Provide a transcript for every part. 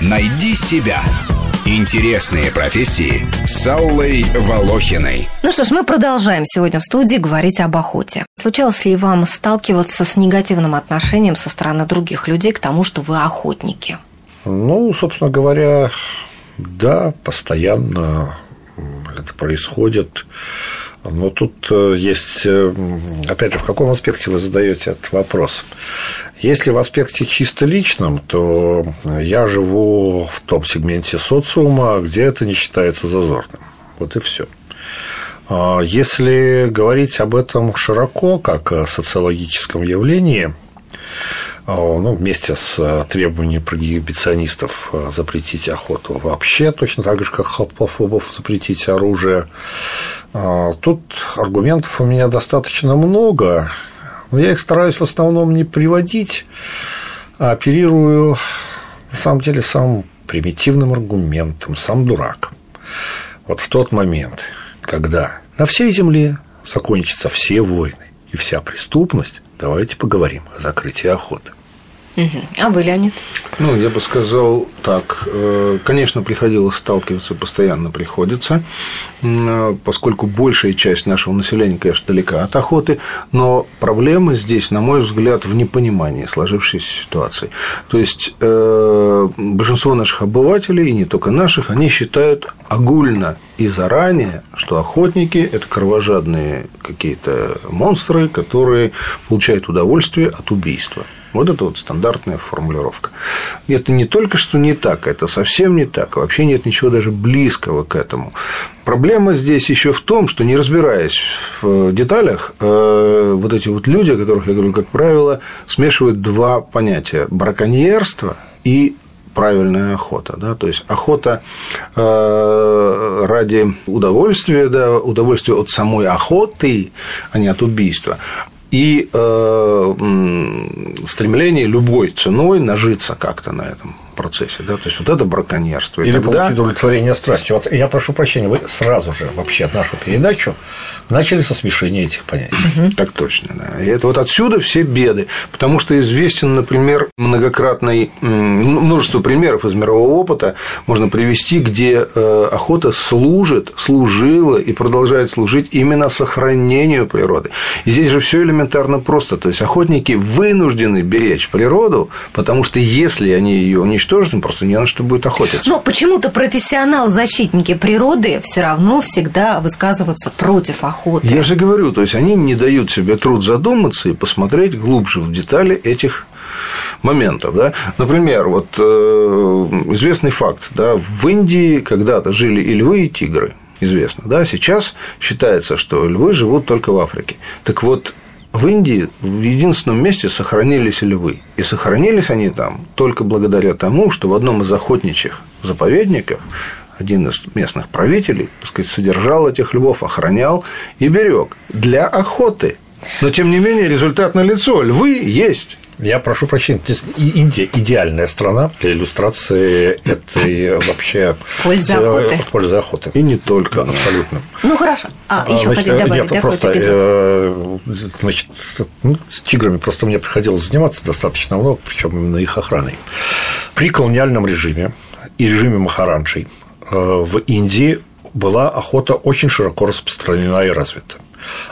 Найди себя. Интересные профессии с Аллой Волохиной. Ну что ж, мы продолжаем сегодня в студии говорить об охоте. Случалось ли вам сталкиваться с негативным отношением со стороны других людей к тому, что вы охотники? Ну, собственно говоря, да, постоянно это происходит. Но тут э, есть, э, опять же, в каком аспекте вы задаете этот вопрос? Если в аспекте чисто личном, то я живу в том сегменте социума, где это не считается зазорным. Вот и все. А если говорить об этом широко, как о социологическом явлении, ну, вместе с требованием прогибиционистов запретить охоту вообще, точно так же, как хапофобов запретить оружие, а, тут аргументов у меня достаточно много, но я их стараюсь в основном не приводить, а оперирую на самом деле самым примитивным аргументом, сам дурак. Вот в тот момент, когда на всей земле закончатся все войны и вся преступность, давайте поговорим о закрытии охоты. А вы, Леонид? Ну, я бы сказал так. Э, конечно, приходилось сталкиваться, постоянно приходится, э, поскольку большая часть нашего населения, конечно, далека от охоты, но проблема здесь, на мой взгляд, в непонимании сложившейся ситуации. То есть, э, большинство наших обывателей, и не только наших, они считают огульно и заранее, что охотники – это кровожадные какие-то монстры, которые получают удовольствие от убийства. Вот это вот стандартная формулировка. Это не только что не так, это совсем не так. Вообще нет ничего даже близкого к этому. Проблема здесь еще в том, что не разбираясь в деталях, э, вот эти вот люди, о которых я говорю, как правило, смешивают два понятия – браконьерство и правильная охота, да, то есть охота э, ради удовольствия, да, удовольствия от самой охоты, а не от убийства, и э, стремление любой ценой нажиться как-то на этом процессе. Да? То есть вот это браконьерство. Или тогда... получить удовлетворение страсти. Вот я прошу прощения, вы сразу же вообще нашу передачу начали со смешения этих понятий. Угу. Так точно, да. И это вот отсюда все беды. Потому что известен, например, многократный множество примеров из мирового опыта можно привести, где э, охота служит, служила и продолжает служить именно сохранению природы. И здесь же все элементарно просто. То есть охотники вынуждены беречь природу, потому что если они ее уничтожат, уничтожен, просто не на что будет охотиться. Но почему-то профессионал-защитники природы все равно всегда высказываются против охоты. Я же говорю, то есть они не дают себе труд задуматься и посмотреть глубже в детали этих моментов. Да? Например, вот э, известный факт, да, в Индии когда-то жили и львы, и тигры известно. Да? Сейчас считается, что львы живут только в Африке. Так вот, в Индии в единственном месте сохранились львы. И сохранились они там только благодаря тому, что в одном из охотничьих заповедников один из местных правителей так сказать, содержал этих львов, охранял и берег для охоты. Но, тем не менее, результат налицо. Львы есть. Я прошу прощения, Индия идеальная страна для иллюстрации этой вообще пользы охоты. Пользы охоты. И не только, абсолютно. Ну хорошо. А, еще значит, хотите добавить, нет, да, просто, э, значит, ну, с тиграми просто мне приходилось заниматься достаточно много, причем именно их охраной. При колониальном режиме и режиме Махаранджей э, в Индии была охота очень широко распространена и развита.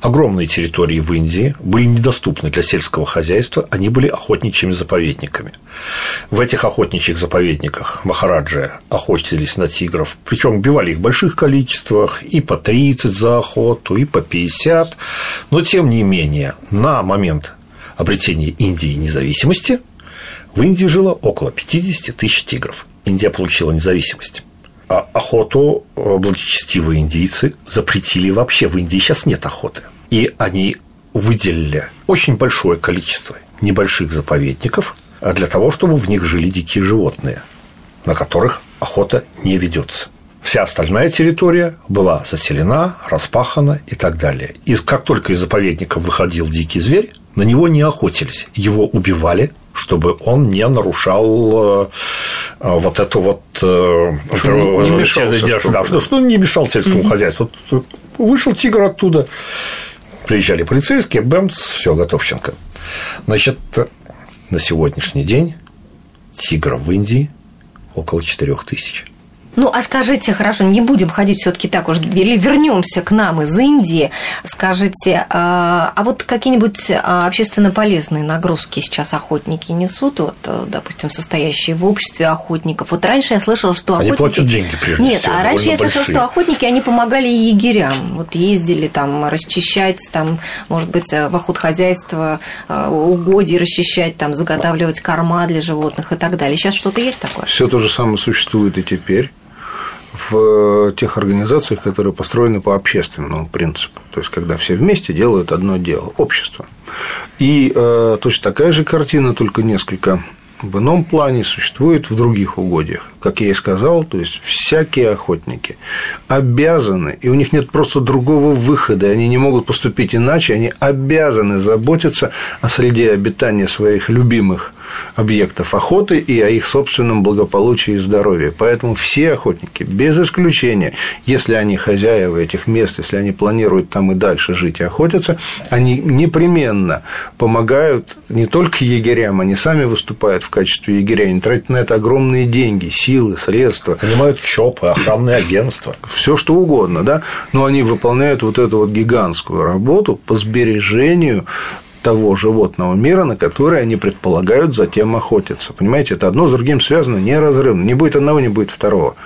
Огромные территории в Индии были недоступны для сельского хозяйства, они были охотничьими заповедниками. В этих охотничьих заповедниках Махараджи охотились на тигров, причем убивали их в больших количествах, и по 30 за охоту, и по 50, но тем не менее на момент обретения Индии независимости в Индии жило около 50 тысяч тигров. Индия получила независимость. А охоту э, благочестивые индийцы запретили вообще. В Индии сейчас нет охоты. И они выделили очень большое количество небольших заповедников для того, чтобы в них жили дикие животные, на которых охота не ведется. Вся остальная территория была заселена, распахана и так далее. И как только из заповедников выходил дикий зверь, на него не охотились, его убивали, чтобы он не нарушал э, вот эту вот э, что не, мешал, да, что, что не мешал сельскому mm-hmm. хозяйству. Вышел тигр оттуда, приезжали полицейские, бэмц, все, готовченко. Значит, на сегодняшний день тигров в Индии около 4 тысяч. Ну, а скажите, хорошо, не будем ходить все-таки так уж, или вернемся к нам из Индии. Скажите, а, а вот какие-нибудь а, общественно полезные нагрузки сейчас охотники несут, вот, э, допустим, состоящие в обществе охотников? Вот раньше я слышала, что они охотники... платят деньги, прежде Нет, всего, а раньше я слышала, большие. что охотники, они помогали егерям. Вот ездили там расчищать, там, может быть, в охотхозяйство э, угодья расчищать, там, заготавливать корма для животных и так далее. Сейчас что-то есть такое? Все то же самое существует и теперь в тех организациях, которые построены по общественному принципу. То есть, когда все вместе делают одно дело – общество. И э, точно такая же картина, только несколько в ином плане существует в других угодьях. Как я и сказал, то есть всякие охотники обязаны, и у них нет просто другого выхода, они не могут поступить иначе, они обязаны заботиться о среде обитания своих любимых объектов охоты и о их собственном благополучии и здоровье. Поэтому все охотники, без исключения, если они хозяева этих мест, если они планируют там и дальше жить и охотиться, они непременно помогают не только егерям, они сами выступают в качестве егеря, они тратят на это огромные деньги, силы, средства. Понимают ЧОПы, охранные агентства. Все что угодно, да, но они выполняют вот эту вот гигантскую работу по сбережению того животного мира, на который они предполагают затем охотиться. Понимаете, это одно с другим связано неразрывно. Не будет одного, не будет второго.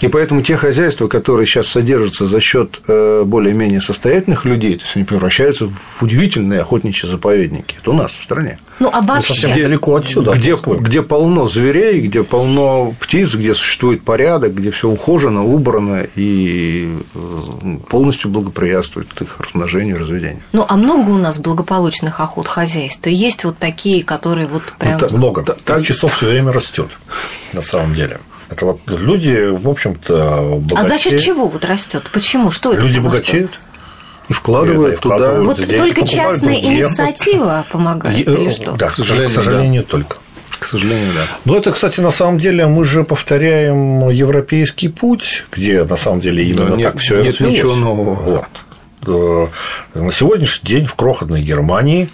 И поэтому те хозяйства, которые сейчас содержатся за счет э, более-менее состоятельных людей, то есть они превращаются в удивительные охотничьи заповедники. Это у нас в стране. Ну, а вообще... Совсем далеко отсюда. Где, где полно зверей, где полно птиц, где существует порядок, где все ухожено, убрано и э, полностью благоприятствует их размножению, разведению. Ну, а много у нас благополучных охот хозяйств? Есть вот такие, которые вот прям... Ну, много. Так часов все время растет, на самом деле. Это вот люди, в общем-то, богатеют. А за счет чего вот растет? Почему? Что это? Люди богатеют. И вкладывают, и вкладывают туда. Вот деньги, только покупают частная инициатива помогает или что? Да, К сожалению, к сожалению, только. К сожалению, да. Ну, это, кстати, на самом деле мы же повторяем европейский путь, где на самом деле именно Да, нет- так все нет ничего нового. Вот. Э, На сегодняшний день в крохотной Германии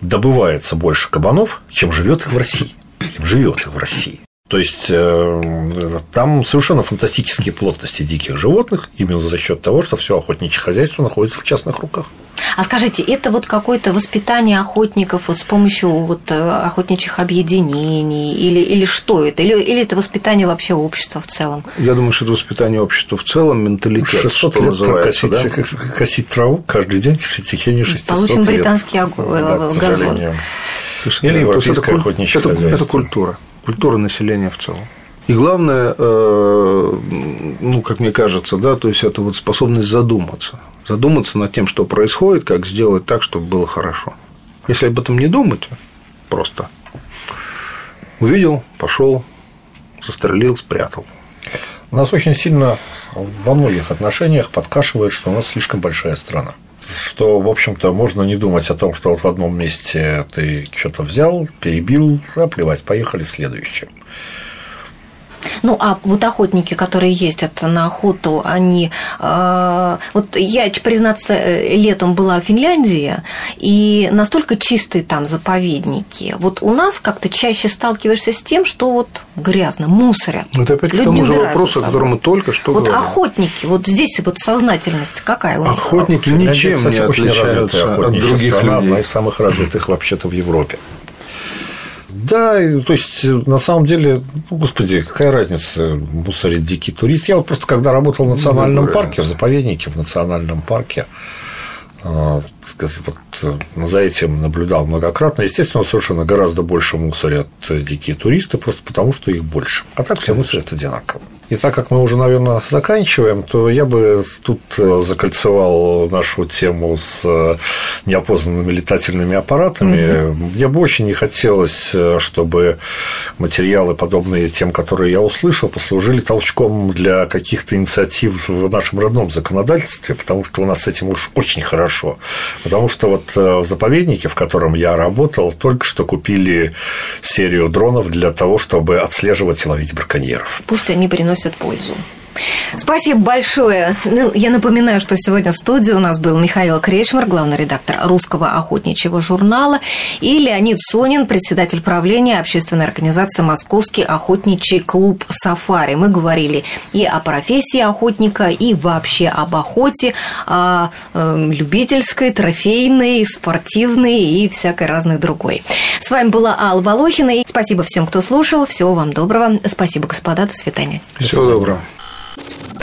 добывается больше кабанов, чем живет их в России. Чем живет их в России. То есть э, там совершенно фантастические плотности диких животных именно за счет того, что все охотничье хозяйство находится в частных руках. А скажите, это вот какое-то воспитание охотников вот с помощью вот э, охотничьих объединений или, или что это? Или, или это воспитание вообще общества в целом? Я думаю, что это воспитание общества в целом, менталитет, 600 что лет называется, да? косить, косить траву каждый день в течение 600 Получим лет. британский ог- Да, газон. Или европейское это, охотничье это, хозяйство. это культура, культура населения в целом. И главное, э, ну, как мне кажется, да, то есть это вот способность задуматься. Задуматься над тем, что происходит, как сделать так, чтобы было хорошо. Если об этом не думать, просто увидел, пошел, застрелил, спрятал. Нас очень сильно во многих отношениях подкашивает, что у нас слишком большая страна. Что, в общем-то, можно не думать о том, что вот в одном месте ты что-то взял, перебил, а поехали в следующее. Ну, а вот охотники, которые ездят на охоту, они... э, вот я, признаться, э, летом была в Финляндии, и настолько чистые там заповедники. Вот у нас как-то чаще сталкиваешься с тем, что вот грязно, мусорят. Ну, Это опять к Люди тому же вопросу, о котором мы только что Вот говорили. охотники, вот здесь вот сознательность какая у них? Охотники Финляндия, ничем кстати, не отличаются от других страна, одна людей. из самых развитых вообще-то в Европе. Да, то есть, на самом деле, ну, господи, какая разница, мусорит дикий турист. Я вот просто когда работал в национальном парке, в заповеднике, в национальном парке, а, сказать, вот, э, за этим наблюдал многократно. Естественно, совершенно гораздо больше мусорят дикие туристы, просто потому что их больше. А так все мусорят одинаково. И так как мы уже, наверное, заканчиваем, то я бы тут э, закольцевал нашу тему с э, неопознанными летательными аппаратами. Мне бы очень не хотелось, э, чтобы материалы, подобные тем, которые я услышал, послужили толчком для каких-то инициатив в нашем родном законодательстве, потому что у нас с этим уж очень хорошо. Потому что вот э, в заповеднике, в котором я работал, только что купили серию дронов для того, чтобы отслеживать и ловить браконьеров. Пусть они приносят пользу. Спасибо большое. Ну, я напоминаю, что сегодня в студии у нас был Михаил Кречмар, главный редактор русского охотничьего журнала, и Леонид Сонин, председатель правления общественной организации «Московский охотничий клуб «Сафари». Мы говорили и о профессии охотника, и вообще об охоте, о э, любительской, трофейной, спортивной и всякой разной другой. С вами была Алла Волохина. И спасибо всем, кто слушал. Всего вам доброго. Спасибо, господа. До свидания. Всего доброго.